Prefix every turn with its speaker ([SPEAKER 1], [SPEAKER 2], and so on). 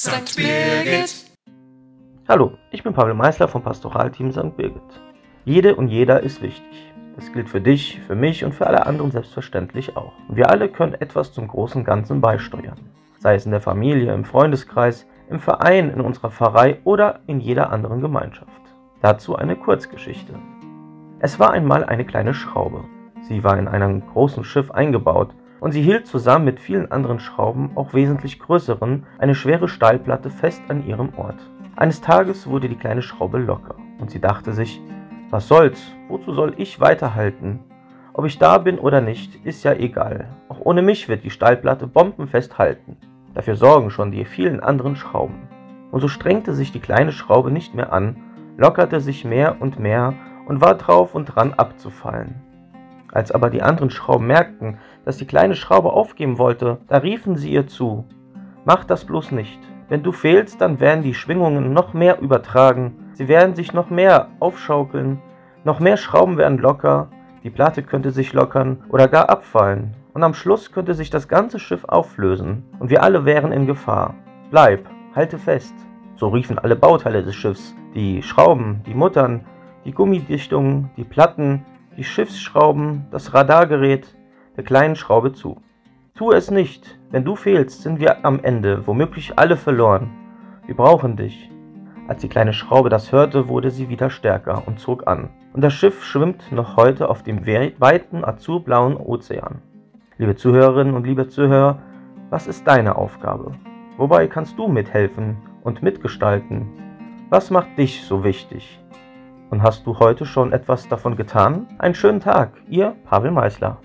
[SPEAKER 1] St. Birgit.
[SPEAKER 2] Hallo, ich bin Pavel Meisler vom Pastoralteam St. Birgit. Jede und jeder ist wichtig. Das gilt für dich, für mich und für alle anderen selbstverständlich auch. Und wir alle können etwas zum großen Ganzen beisteuern. Sei es in der Familie, im Freundeskreis, im Verein, in unserer Pfarrei oder in jeder anderen Gemeinschaft. Dazu eine Kurzgeschichte. Es war einmal eine kleine Schraube. Sie war in einem großen Schiff eingebaut und sie hielt zusammen mit vielen anderen Schrauben, auch wesentlich größeren, eine schwere Stahlplatte fest an ihrem Ort. Eines Tages wurde die kleine Schraube locker und sie dachte sich, was soll's, wozu soll ich weiterhalten? Ob ich da bin oder nicht, ist ja egal. Auch ohne mich wird die Stahlplatte bombenfest halten. Dafür sorgen schon die vielen anderen Schrauben. Und so strengte sich die kleine Schraube nicht mehr an, lockerte sich mehr und mehr und war drauf und dran abzufallen. Als aber die anderen Schrauben merkten, dass die kleine Schraube aufgeben wollte, da riefen sie ihr zu: Mach das bloß nicht. Wenn du fehlst, dann werden die Schwingungen noch mehr übertragen, sie werden sich noch mehr aufschaukeln, noch mehr Schrauben werden locker, die Platte könnte sich lockern oder gar abfallen, und am Schluss könnte sich das ganze Schiff auflösen, und wir alle wären in Gefahr. Bleib, halte fest. So riefen alle Bauteile des Schiffs, die Schrauben, die Muttern, die Gummidichtungen, die Platten, die Schiffsschrauben, das Radargerät der kleinen Schraube zu. Tu es nicht, wenn du fehlst, sind wir am Ende, womöglich alle verloren. Wir brauchen dich. Als die kleine Schraube das hörte, wurde sie wieder stärker und zog an. Und das Schiff schwimmt noch heute auf dem weiten azurblauen Ozean. Liebe Zuhörerinnen und liebe Zuhörer, was ist deine Aufgabe? Wobei kannst du mithelfen und mitgestalten? Was macht dich so wichtig? Und hast du heute schon etwas davon getan? Einen schönen Tag, ihr Pavel Meisler.